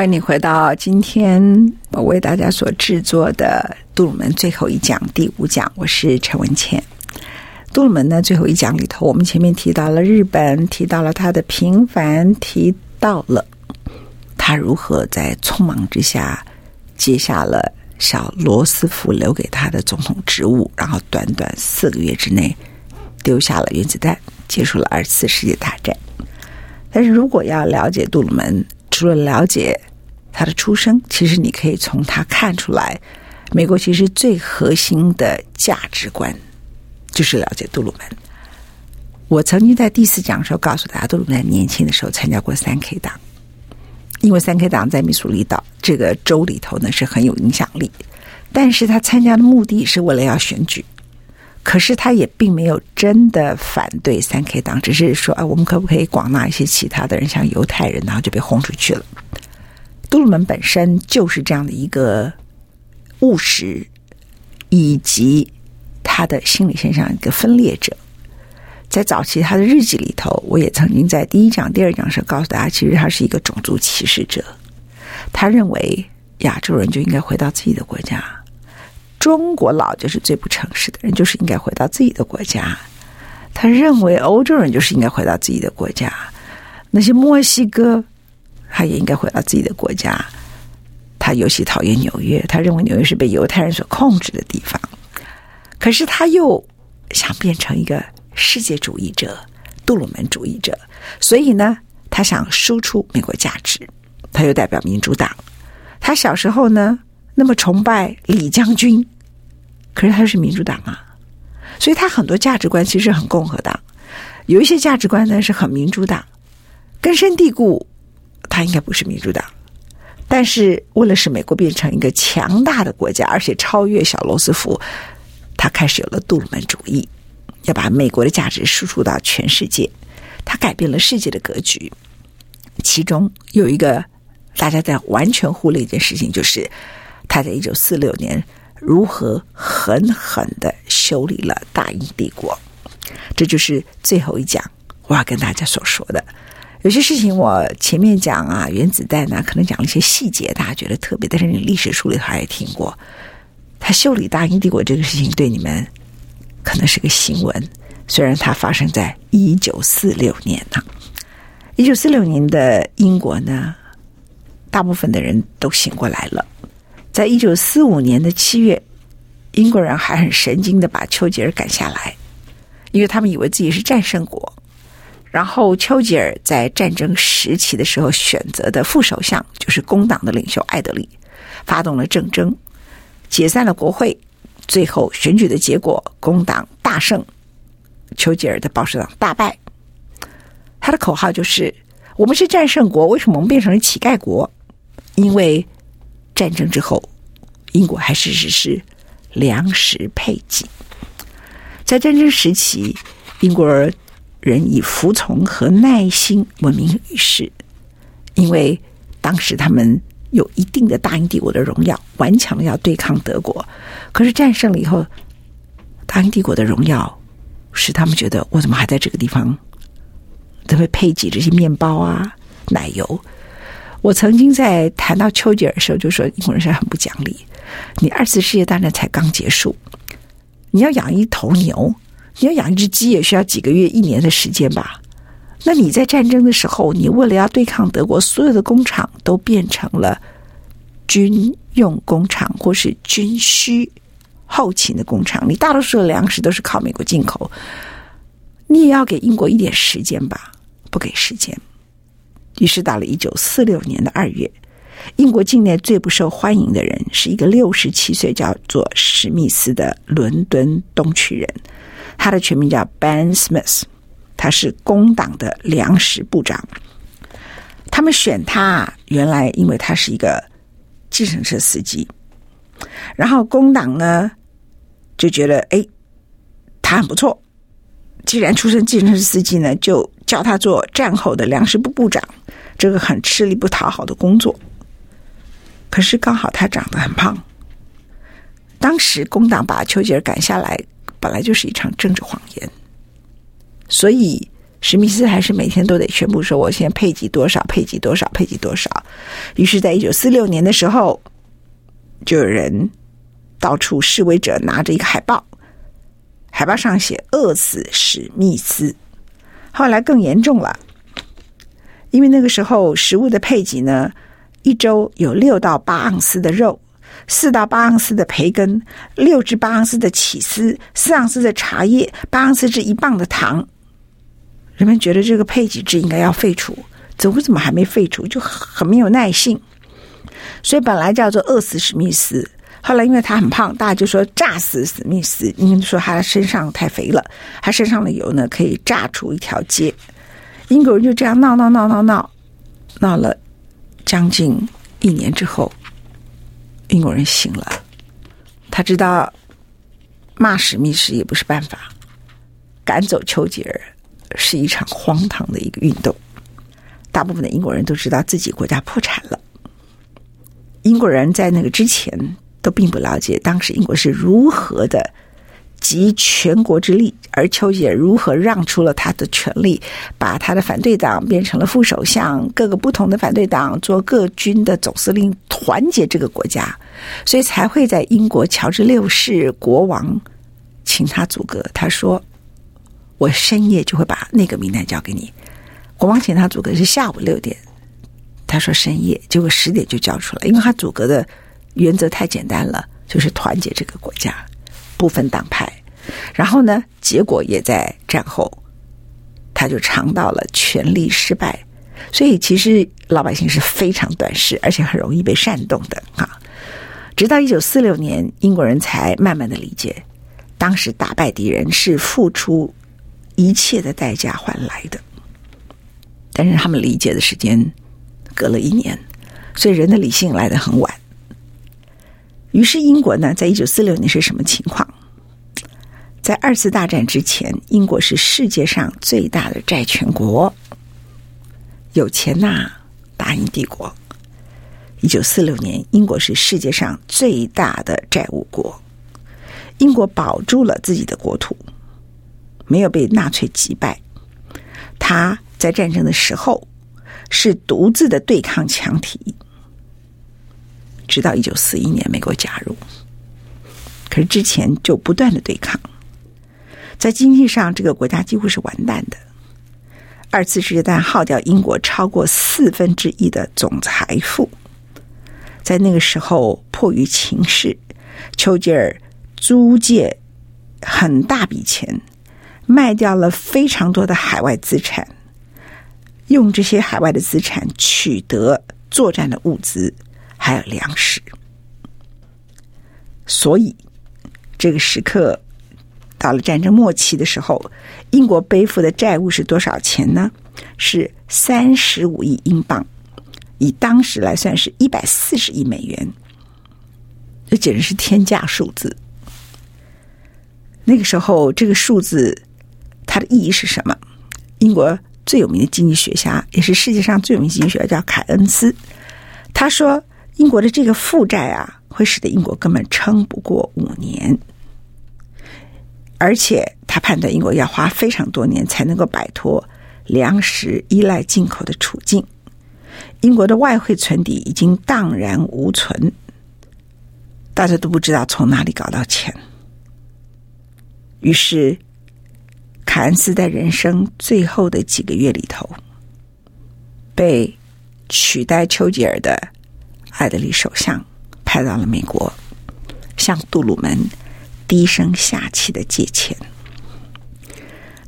欢迎你回到今天我为大家所制作的杜鲁门最后一讲第五讲，我是陈文茜。杜鲁门呢最后一讲里头，我们前面提到了日本，提到了他的平凡，提到了他如何在匆忙之下接下了小罗斯福留给他的总统职务，然后短短四个月之内丢下了原子弹，结束了二次世界大战。但是如果要了解杜鲁门，除了了解他的出生，其实你可以从他看出来，美国其实最核心的价值观就是了解杜鲁门。我曾经在第四讲的时候告诉大家，杜鲁门年轻的时候参加过三 K 党，因为三 K 党在密苏里岛这个州里头呢是很有影响力，但是他参加的目的是为了要选举，可是他也并没有真的反对三 K 党，只是说啊，我们可不可以广纳一些其他的人，像犹太人，然后就被轰出去了。杜鲁门本身就是这样的一个务实，以及他的心理现象一个分裂者。在早期他的日记里头，我也曾经在第一讲、第二讲时候告诉大家，其实他是一个种族歧视者。他认为亚洲人就应该回到自己的国家，中国佬就是最不诚实的人，就是应该回到自己的国家。他认为欧洲人就是应该回到自己的国家，那些墨西哥。他也应该回到自己的国家。他尤其讨厌纽约，他认为纽约是被犹太人所控制的地方。可是他又想变成一个世界主义者、杜鲁门主义者，所以呢，他想输出美国价值。他又代表民主党。他小时候呢，那么崇拜李将军，可是他是民主党啊，所以他很多价值观其实很共和党，有一些价值观呢是很民主党，根深蒂固。他应该不是民主党，但是为了使美国变成一个强大的国家，而且超越小罗斯福，他开始有了杜鲁门主义，要把美国的价值输出到全世界。他改变了世界的格局，其中有一个大家在完全忽略一件事情，就是他在一九四六年如何狠狠地修理了大英帝国。这就是最后一讲我要跟大家所说的。有些事情我前面讲啊，原子弹呢，可能讲了一些细节，大家觉得特别，但是你历史书里头也听过。他修理大英帝国这个事情对你们可能是个新闻，虽然它发生在一九四六年呢。一九四六年的英国呢，大部分的人都醒过来了。在一九四五年的七月，英国人还很神经的把丘吉尔赶下来，因为他们以为自己是战胜国。然后，丘吉尔在战争时期的时候选择的副首相就是工党的领袖艾德里，发动了政争，解散了国会。最后选举的结果，工党大胜，丘吉尔的保守党大败。他的口号就是：“我们是战胜国，为什么我们变成了乞丐国？因为战争之后，英国还是实施粮食配给。在战争时期，英国人。”以服从和耐心闻名于世，因为当时他们有一定的大英帝国的荣耀，顽强的要对抗德国。可是战胜了以后，大英帝国的荣耀使他们觉得，我怎么还在这个地方？怎么配给这些面包啊、奶油？我曾经在谈到丘吉尔的时候就说，英国人是很不讲理。你二次世界大战才刚结束，你要养一头牛。你要养一只鸡也需要几个月、一年的时间吧？那你在战争的时候，你为了要对抗德国，所有的工厂都变成了军用工厂或是军需后勤的工厂，你大多数的粮食都是靠美国进口，你也要给英国一点时间吧？不给时间。于是到了一九四六年的二月，英国境内最不受欢迎的人是一个六十七岁叫做史密斯的伦敦东区人，他的全名叫 Ben Smith。他是工党的粮食部长，他们选他，原来因为他是一个计程车司机，然后工党呢就觉得，哎，他很不错，既然出身计程车司机呢，就叫他做战后的粮食部部长，这个很吃力不讨好的工作。可是刚好他长得很胖，当时工党把丘吉尔赶下来，本来就是一场政治谎言。所以，史密斯还是每天都得宣布说：“我现在配给多少，配给多少，配给多少。”于是，在一九四六年的时候，就有人到处示威者拿着一个海报，海报上写“饿死史密斯”。后来更严重了，因为那个时候食物的配给呢，一周有六到八盎司的肉，四到八盎司的培根，六至八盎司的起司，四盎司的茶叶，八盎司至一磅的糖。人们觉得这个配给制应该要废除，怎么怎么还没废除？就很没有耐性。所以本来叫做饿死史密斯，后来因为他很胖，大家就说炸死史密斯，因为说他身上太肥了，他身上的油呢可以炸出一条街。英国人就这样闹闹闹闹闹，闹了将近一年之后，英国人醒了，他知道骂史密斯也不是办法，赶走丘吉尔。是一场荒唐的一个运动，大部分的英国人都知道自己国家破产了。英国人在那个之前都并不了解当时英国是如何的集全国之力，而丘吉尔如何让出了他的权力，把他的反对党变成了副首相，各个不同的反对党做各军的总司令，团结这个国家，所以才会在英国乔治六世国王请他组阁，他说。我深夜就会把那个名单交给你。国王请他组阁是下午六点，他说深夜，结果十点就交出来，因为他组阁的原则太简单了，就是团结这个国家，不分党派。然后呢，结果也在战后，他就尝到了权力失败。所以其实老百姓是非常短视，而且很容易被煽动的啊。直到一九四六年，英国人才慢慢的理解，当时打败敌人是付出。一切的代价换来的，但是他们理解的时间隔了一年，所以人的理性来得很晚。于是英国呢，在一九四六年是什么情况？在二次大战之前，英国是世界上最大的债权国，有钱呐，大英帝国。一九四六年，英国是世界上最大的债务国，英国保住了自己的国土。没有被纳粹击败，他在战争的时候是独自的对抗强敌，直到一九四一年美国加入，可是之前就不断的对抗，在经济上这个国家几乎是完蛋的。二次世界大战耗掉英国超过四分之一的总财富，在那个时候迫于情势，丘吉尔租借很大笔钱。卖掉了非常多的海外资产，用这些海外的资产取得作战的物资，还有粮食。所以，这个时刻到了战争末期的时候，英国背负的债务是多少钱呢？是三十五亿英镑，以当时来算是一百四十亿美元。这简直是天价数字。那个时候，这个数字。它的意义是什么？英国最有名的经济学家，也是世界上最有名经济学家，叫凯恩斯。他说，英国的这个负债啊，会使得英国根本撑不过五年，而且他判断英国要花非常多年才能够摆脱粮食依赖进口的处境。英国的外汇存底已经荡然无存，大家都不知道从哪里搞到钱。于是。凯恩斯在人生最后的几个月里头，被取代丘吉尔的艾德里首相派到了美国，向杜鲁门低声下气的借钱。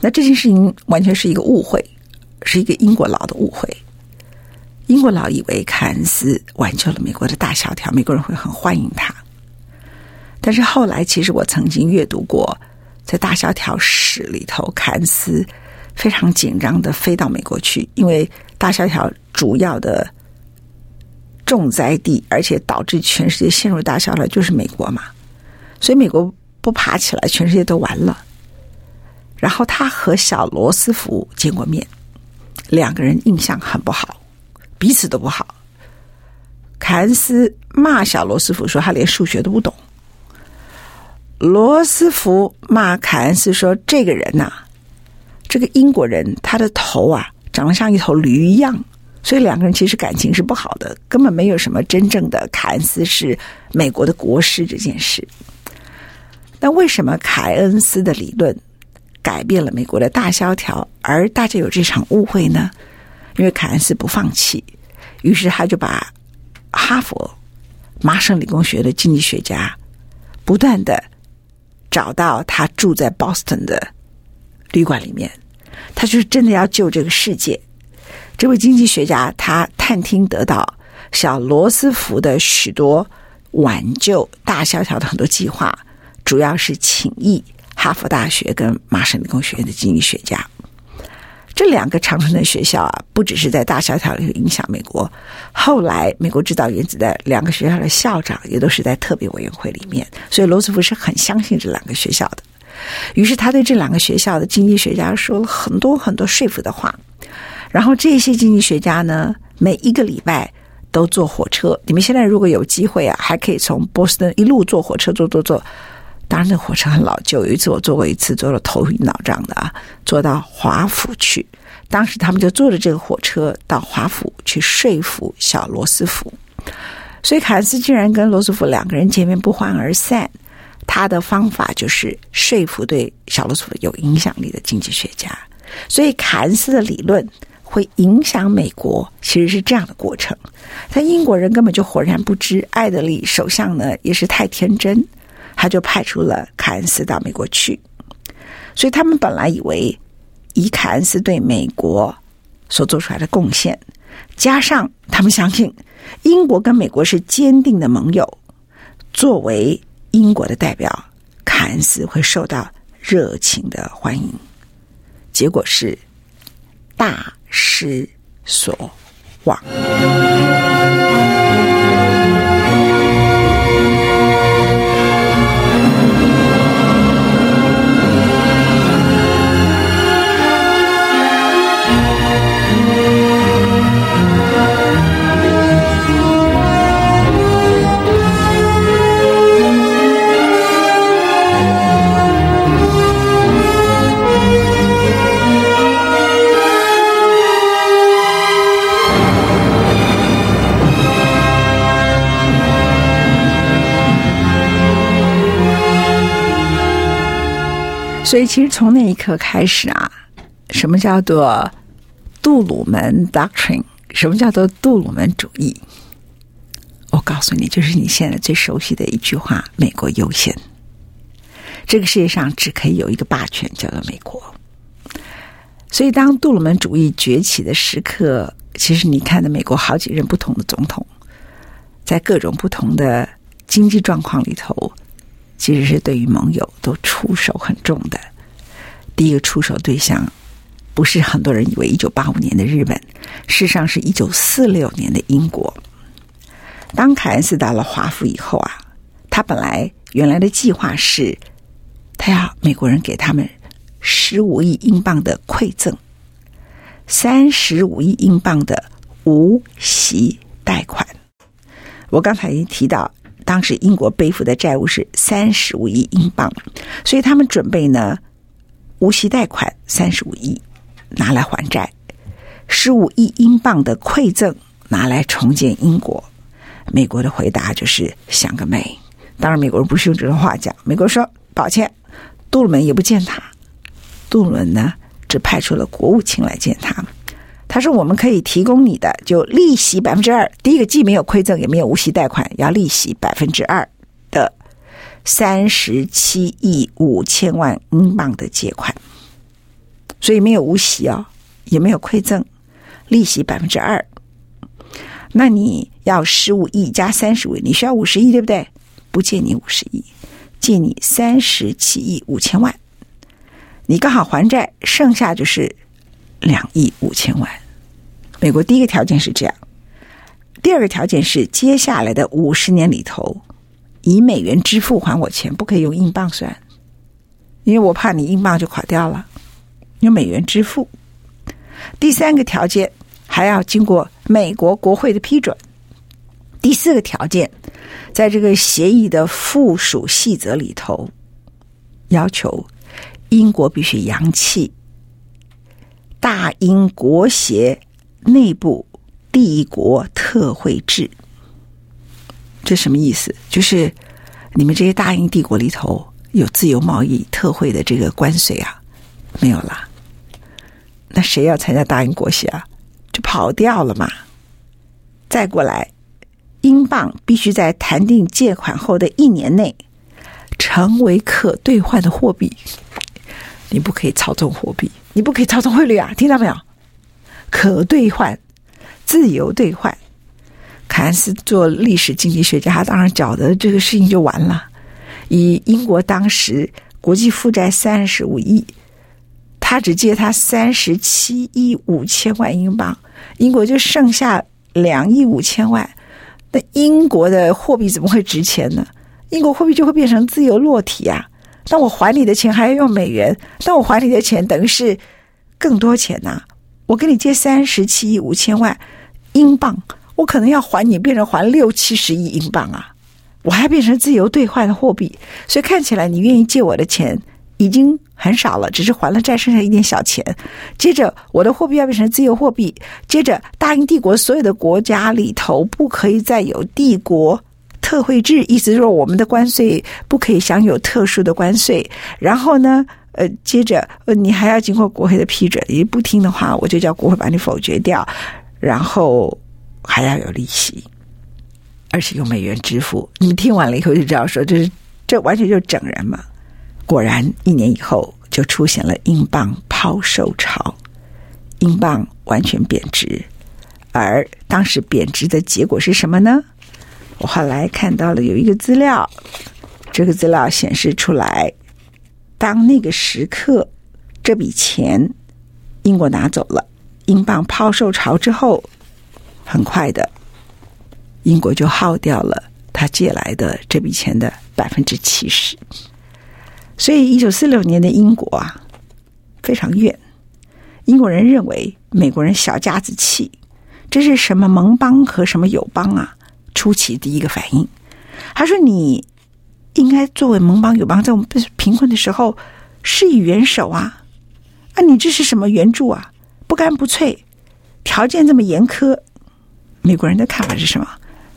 那这件事情完全是一个误会，是一个英国佬的误会。英国佬以为凯恩斯挽救了美国的大萧条，美国人会很欢迎他。但是后来，其实我曾经阅读过，在大萧条史里头，凯恩斯非常紧张的飞到美国去，因为大萧条主要的重灾地，而且导致全世界陷入大萧条就是美国嘛，所以美国不爬起来，全世界都完了。然后他和小罗斯福见过面，两个人印象很不好，彼此都不好。凯恩斯骂小罗斯福说他连数学都不懂。罗斯福骂凯恩斯说：“这个人呐、这个英国人，他的头啊长得像一头驴一样，所以两个人其实感情是不好的，根本没有什么真正的凯恩斯是美国的国师这件事。那为什么凯恩斯的理论改变了美国的大萧条，而大家有这场误会呢？因为凯恩斯不放弃，于是他就把哈佛、麻省理工学的经济学家不断的。”找到他住在 Boston 的旅馆里面，他就是真的要救这个世界。这位经济学家，他探听得到小罗斯福的许多挽救大萧条的很多计划，主要是请益哈佛大学跟麻省理工学院的经济学家。这两个常春的学校啊，不只是在大萧条里影响美国，后来美国制造原子弹两个学校的校长也都是在特别委员会里面，所以罗斯福是很相信这两个学校的。于是他对这两个学校的经济学家说了很多很多说服的话，然后这些经济学家呢，每一个礼拜都坐火车。你们现在如果有机会啊，还可以从波士顿一路坐火车坐坐坐。当然，那火车很老旧。有一次我坐过一次，坐了头晕脑胀的啊，坐到华府去。当时他们就坐着这个火车到华府去说服小罗斯福。所以凯恩斯竟然跟罗斯福两个人见面不欢而散。他的方法就是说服对小罗斯福有影响力的经济学家。所以凯恩斯的理论会影响美国，其实是这样的过程。但英国人根本就浑然不知。艾德利首相呢，也是太天真。他就派出了凯恩斯到美国去，所以他们本来以为，以凯恩斯对美国所做出来的贡献，加上他们相信英国跟美国是坚定的盟友，作为英国的代表，凯恩斯会受到热情的欢迎。结果是大失所望。所以，其实从那一刻开始啊，什么叫做杜鲁门 Doctrine？什么叫做杜鲁门主义？我告诉你，就是你现在最熟悉的一句话：“美国优先。”这个世界上只可以有一个霸权，叫做美国。所以，当杜鲁门主义崛起的时刻，其实你看的美国好几任不同的总统，在各种不同的经济状况里头。其实是对于盟友都出手很重的。第一个出手对象，不是很多人以为一九八五年的日本，事实上是一九四六年的英国。当凯恩斯到了华府以后啊，他本来原来的计划是，他要美国人给他们十五亿英镑的馈赠，三十五亿英镑的无息贷款。我刚才已经提到。当时英国背负的债务是三十五亿英镑，所以他们准备呢，无息贷款三十五亿拿来还债，十五亿英镑的馈赠拿来重建英国。美国的回答就是想个美。当然，美国人不是用这种话讲，美国人说抱歉，杜鲁门也不见他，杜鲁门呢，只派出了国务卿来见他。他说：“我们可以提供你的，就利息百分之二。第一个既没有馈赠，也没有无息贷款，要利息百分之二的三十七亿五千万英镑的借款，所以没有无息哦，也没有馈赠，利息百分之二。那你要十五亿加三十五，你需要五十亿，对不对？不借你五十亿，借你三十七亿五千万，你刚好还债，剩下就是两亿五千万。”美国第一个条件是这样，第二个条件是接下来的五十年里头，以美元支付还我钱，不可以用英镑算，因为我怕你英镑就垮掉了，用美元支付。第三个条件还要经过美国国会的批准。第四个条件，在这个协议的附属细则里头，要求英国必须扬弃大英国协。内部帝国特惠制，这什么意思？就是你们这些大英帝国里头有自由贸易特惠的这个关税啊，没有了。那谁要参加大英国协啊？就跑掉了嘛。再过来，英镑必须在谈定借款后的一年内成为可兑换的货币。你不可以操纵货币，你不可以操纵汇率啊！听到没有？可兑换，自由兑换。凯恩斯做历史经济学家，他当然觉得这个事情就完了。以英国当时国际负债三十五亿，他只借他三十七亿五千万英镑，英国就剩下两亿五千万。那英国的货币怎么会值钱呢？英国货币就会变成自由落体啊！那我还你的钱还要用美元，那我还你的钱等于是更多钱呐、我给你借三十七亿五千万英镑，我可能要还你变成还六七十亿英镑啊！我还变成自由兑换的货币，所以看起来你愿意借我的钱已经很少了，只是还了债剩下一点小钱。接着我的货币要变成自由货币，接着大英帝国所有的国家里头不可以再有帝国特惠制，意思是说我们的关税不可以享有特殊的关税。然后呢？呃，接着呃，你还要经过国会的批准，你不听的话，我就叫国会把你否决掉，然后还要有利息，而且用美元支付。你们听完了以后就知道说，这是这完全就是整人嘛。果然，一年以后就出现了英镑抛售潮，英镑完全贬值。而当时贬值的结果是什么呢？我后来看到了有一个资料，这个资料显示出来。当那个时刻，这笔钱英国拿走了，英镑抛售潮之后，很快的，英国就耗掉了他借来的这笔钱的百分之七十。所以，一九四六年的英国啊，非常怨。英国人认为美国人小家子气，这是什么盟邦和什么友邦啊？初期第一个反应，他说你。应该作为盟邦友邦，在我们贫困的时候施以援手啊！啊，你这是什么援助啊？不干不脆，条件这么严苛。美国人的看法是什么？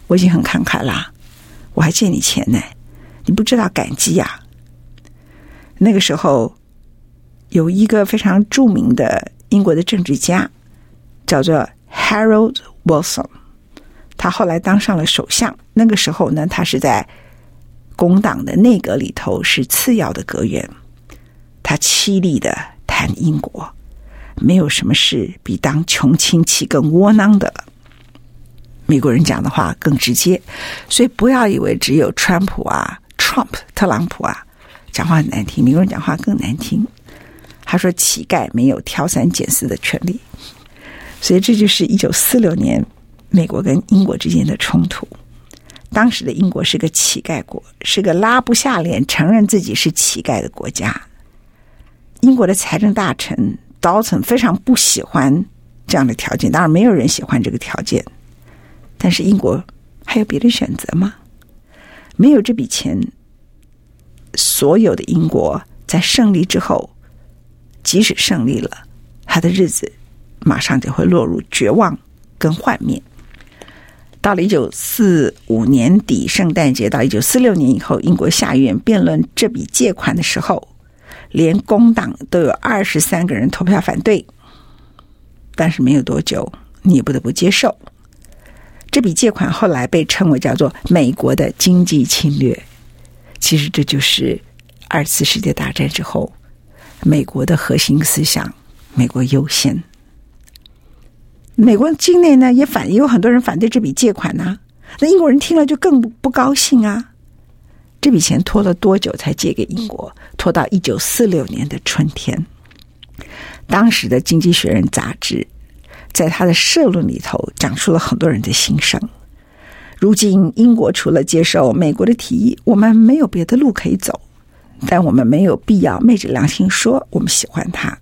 我已经很慷慨啦，我还借你钱呢，你不知道感激呀、啊。那个时候有一个非常著名的英国的政治家，叫做 Harold Wilson，他后来当上了首相。那个时候呢，他是在。工党的内阁里头是次要的阁员，他凄厉的谈英国，没有什么事比当穷亲戚更窝囊的。美国人讲的话更直接，所以不要以为只有川普啊、Trump 特朗普啊讲话很难听，美国人讲话更难听。他说乞丐没有挑三拣四的权利，所以这就是一九四六年美国跟英国之间的冲突。当时的英国是个乞丐国，是个拉不下脸承认自己是乞丐的国家。英国的财政大臣 Dalton 非常不喜欢这样的条件，当然没有人喜欢这个条件。但是英国还有别的选择吗？没有这笔钱，所有的英国在胜利之后，即使胜利了，他的日子马上就会落入绝望跟幻灭。到了一九四五年底圣诞节，到一九四六年以后，英国下议院辩论这笔借款的时候，连工党都有二十三个人投票反对。但是没有多久，你不得不接受。这笔借款后来被称为叫做美国的经济侵略。其实这就是二次世界大战之后美国的核心思想：美国优先。美国境内呢也反也有很多人反对这笔借款呐。那英国人听了就更不不高兴啊。这笔钱拖了多久才借给英国？拖到一九四六年的春天。当时的《经济学人》杂志在他的社论里头讲述了很多人的心声。如今，英国除了接受美国的提议，我们没有别的路可以走。但我们没有必要昧着良心说我们喜欢他。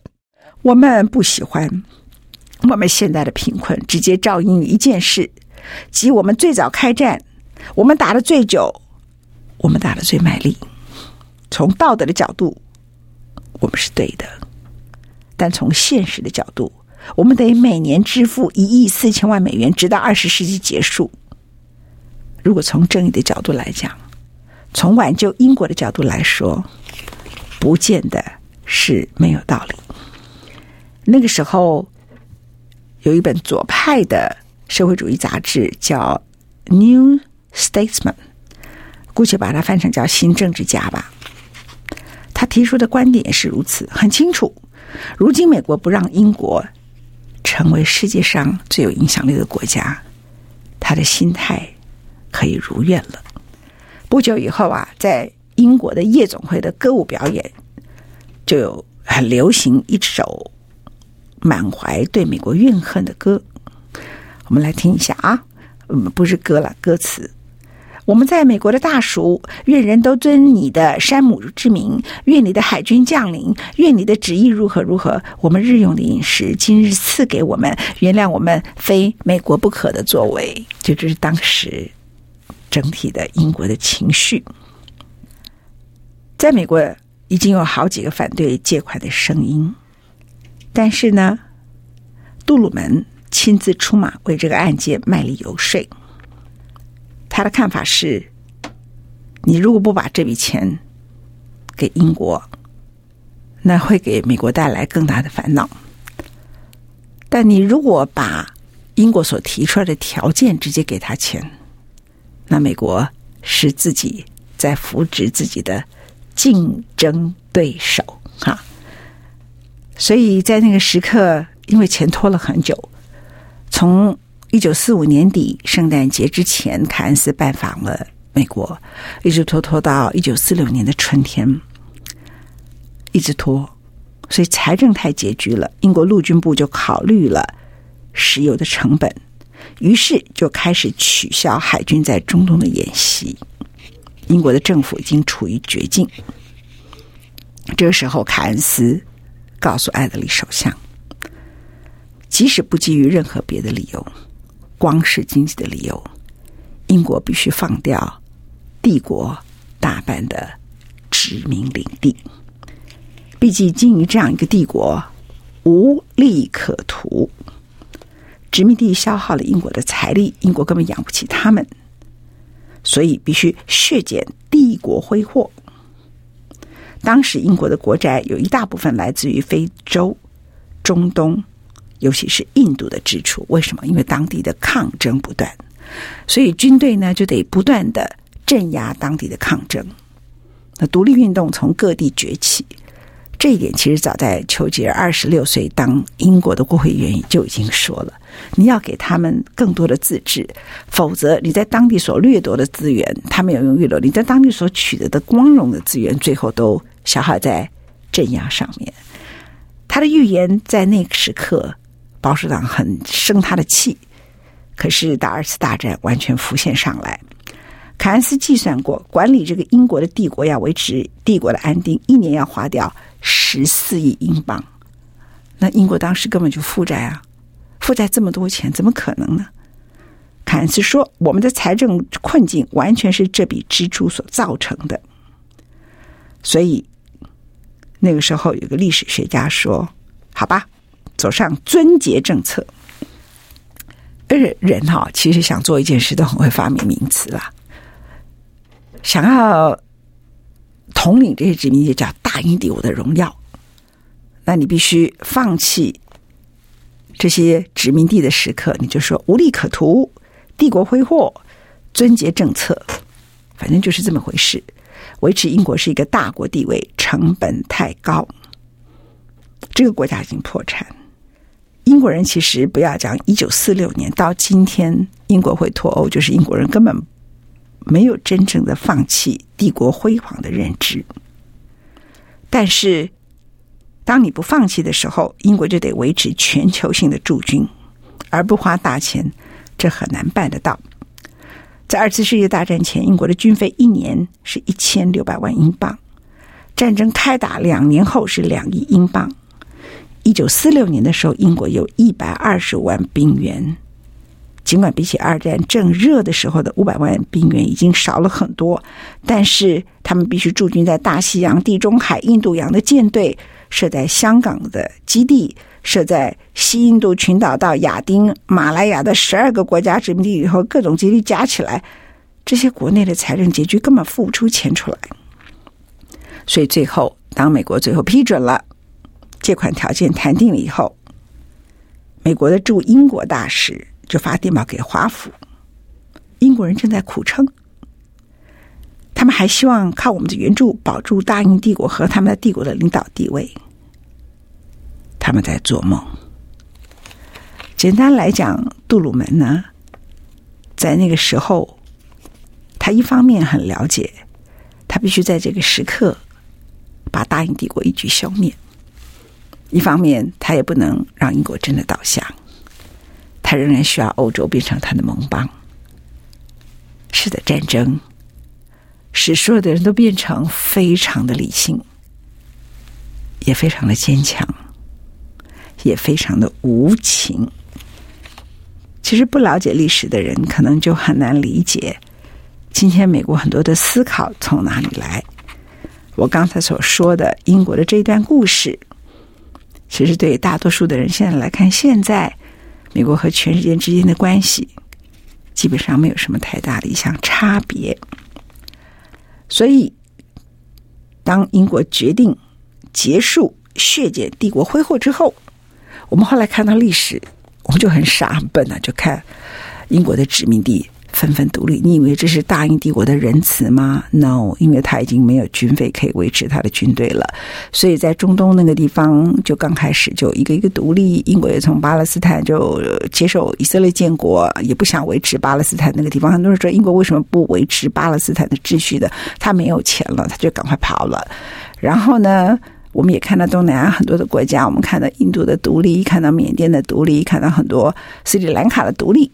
我们不喜欢我们现在的贫困，直接照应一件事，即我们最早开战，我们打得最久，我们打得最卖力。从道德的角度，我们是对的。但从现实的角度，我们得每年支付一亿四千万美元，直到二十世纪结束。如果从正义的角度来讲，从挽救英国的角度来说，不见得是没有道理。那个时候，有一本左派的社会主义杂志叫《New Statesman》，姑且把它翻成叫《新政治家》吧。他提出的观点也是如此，很清楚。如今，美国不让英国成为世界上最有影响力的国家，他的心态可以如愿了。不久以后啊，在英国的夜总会的歌舞表演，就有很流行一首满怀对美国怨恨的歌。我们来听一下啊，嗯，不是歌了，歌词。我们在美国的大蜀，愿人都尊你的山姆之名，愿你的海军将领，愿你的旨意如何如何。我们日用的饮食，今日赐给我们，原谅我们非美国不可的作为。就这是当时整体的英国的情绪。在美国已经有好几个反对借款的声音，但是呢，杜鲁门亲自出马为这个案件卖力游说。他的看法是：你如果不把这笔钱给英国，那会给美国带来更大的烦恼。但你如果把英国所提出来的条件直接给他钱，那美国是自己在扶植自己的竞争对手哈。所以在那个时刻，因为钱拖了很久，从。一九四五年底圣诞节之前，凯恩斯拜访了美国，一直拖拖到一九四六年的春天，一直拖，所以财政太拮据了。英国陆军部就考虑了石油的成本，于是就开始取消海军在中东的演习。英国的政府已经处于绝境。这个时候，凯恩斯告诉艾德利首相，即使不基于任何别的理由。光是经济的理由，英国必须放掉帝国大半的殖民领地。毕竟经营这样一个帝国无利可图，殖民地消耗了英国的财力，英国根本养不起他们，所以必须削减帝国挥霍。当时英国的国债有一大部分来自于非洲、中东。尤其是印度的支出，为什么？因为当地的抗争不断，所以军队呢就得不断的镇压当地的抗争。那独立运动从各地崛起，这一点其实早在丘吉尔二十六岁当英国的国会议员就已经说了：你要给他们更多的自治，否则你在当地所掠夺的资源，他们有用掠夺；你在当地所取得的光荣的资源，最后都消耗在镇压上面。他的预言在那个时刻。保守党很生他的气，可是到二次大战完全浮现上来。凯恩斯计算过，管理这个英国的帝国要维持帝国的安定，一年要花掉十四亿英镑。那英国当时根本就负债啊，负债这么多钱，怎么可能呢？凯恩斯说：“我们的财政困境完全是这笔支出所造成的。”所以那个时候有个历史学家说：“好吧。”走上尊节政策，而人哈，其实想做一件事都很会发明名词啦。想要统领这些殖民地叫大英帝国的荣耀，那你必须放弃这些殖民地的时刻，你就说无利可图，帝国挥霍，尊节政策，反正就是这么回事。维持英国是一个大国地位，成本太高，这个国家已经破产。英国人其实不要讲一九四六年到今天，英国会脱欧，就是英国人根本没有真正的放弃帝国辉煌的认知。但是，当你不放弃的时候，英国就得维持全球性的驻军，而不花大钱，这很难办得到。在二次世界大战前，英国的军费一年是一千六百万英镑；战争开打两年后是两亿英镑。一九四六年的时候，英国有一百二十万兵员。尽管比起二战正热的时候的五百万兵员已经少了很多，但是他们必须驻军在大西洋、地中海、印度洋的舰队，设在香港的基地，设在西印度群岛到亚丁、马来亚的十二个国家殖民地以后，各种基地加起来，这些国内的财政拮据根本付不出钱出来。所以最后，当美国最后批准了。借款条件谈定了以后，美国的驻英国大使就发电报给华府，英国人正在苦撑，他们还希望靠我们的援助保住大英帝国和他们的帝国的领导地位。他们在做梦。简单来讲，杜鲁门呢，在那个时候，他一方面很了解，他必须在这个时刻把大英帝国一举消灭。一方面，他也不能让英国真的倒下，他仍然需要欧洲变成他的盟邦。是的，战争使所有的人都变成非常的理性，也非常的坚强，也非常的无情。其实不了解历史的人，可能就很难理解今天美国很多的思考从哪里来。我刚才所说的英国的这一段故事。其实，对大多数的人现在来看，现在美国和全世界之间的关系基本上没有什么太大的一项差别。所以，当英国决定结束削减帝国挥霍之后，我们后来看到历史，我们就很傻很笨啊，就看英国的殖民地。纷纷独立，你以为这是大英帝国的仁慈吗？No，因为他已经没有军费可以维持他的军队了，所以在中东那个地方就刚开始就一个一个独立。英国也从巴勒斯坦就接受以色列建国，也不想维持巴勒斯坦那个地方。很多人说英国为什么不维持巴勒斯坦的秩序的？他没有钱了，他就赶快跑了。然后呢，我们也看到东南亚很多的国家，我们看到印度的独立，看到缅甸的独立，看到很多斯里兰卡的独立。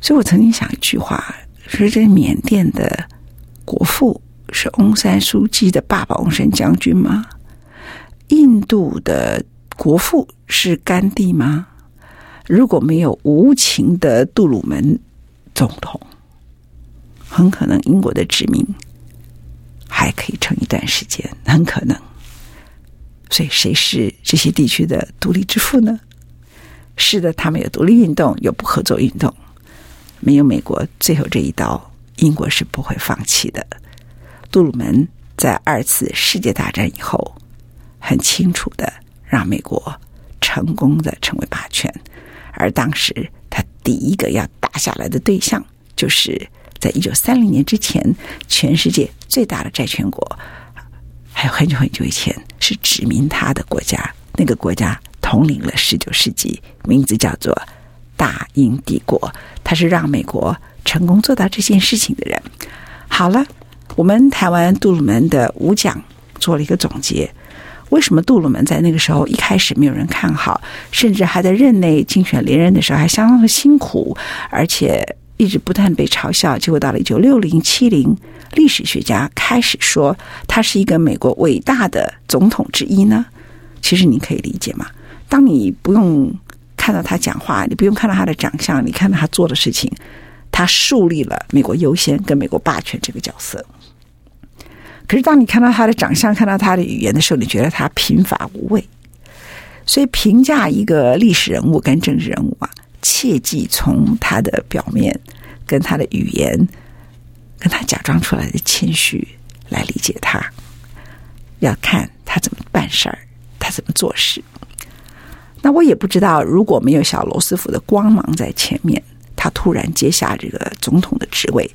所以我曾经想一句话：说这缅甸的国父是翁山苏姬的爸爸翁山将军吗？印度的国父是甘地吗？如果没有无情的杜鲁门总统，很可能英国的殖民还可以撑一段时间，很可能。所以，谁是这些地区的独立之父呢？是的，他们有独立运动，有不合作运动。没有美国最后这一刀，英国是不会放弃的。杜鲁门在二次世界大战以后，很清楚的让美国成功的成为霸权，而当时他第一个要打下来的对象，就是在一九三零年之前，全世界最大的债权国，还有很久很久以前是殖民他的国家，那个国家统领了十九世纪，名字叫做。大英帝国，他是让美国成功做到这件事情的人。好了，我们台湾杜鲁门的五讲做了一个总结。为什么杜鲁门在那个时候一开始没有人看好，甚至还在任内竞选连任的时候还相当的辛苦，而且一直不断被嘲笑。结果到了一九六零七零，历史学家开始说他是一个美国伟大的总统之一呢？其实你可以理解吗？当你不用。看到他讲话，你不用看到他的长相，你看到他做的事情，他树立了美国优先跟美国霸权这个角色。可是，当你看到他的长相，看到他的语言的时候，你觉得他贫乏无味。所以，评价一个历史人物跟政治人物啊，切记从他的表面、跟他的语言、跟他假装出来的谦虚来理解他。要看他怎么办事儿，他怎么做事。那我也不知道，如果没有小罗斯福的光芒在前面，他突然接下这个总统的职位，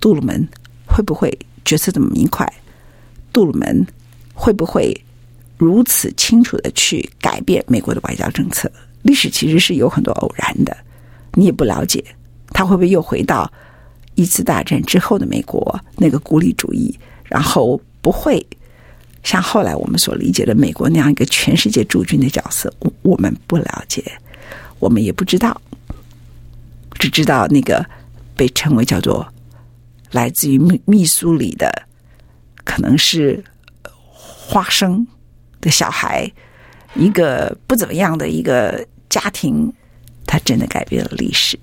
杜鲁门会不会决策这么明快？杜鲁门会不会如此清楚的去改变美国的外交政策？历史其实是有很多偶然的，你也不了解，他会不会又回到一次大战之后的美国那个孤立主义，然后不会像后来我们所理解的美国那样一个全世界驻军的角色？我我们不了解，我们也不知道，只知道那个被称为叫做来自于密密苏里的，可能是花生的小孩，一个不怎么样的一个。家庭，它真的改变了历史。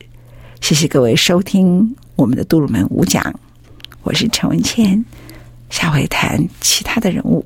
谢谢各位收听我们的杜鲁门五讲，我是陈文谦，下回谈其他的人物。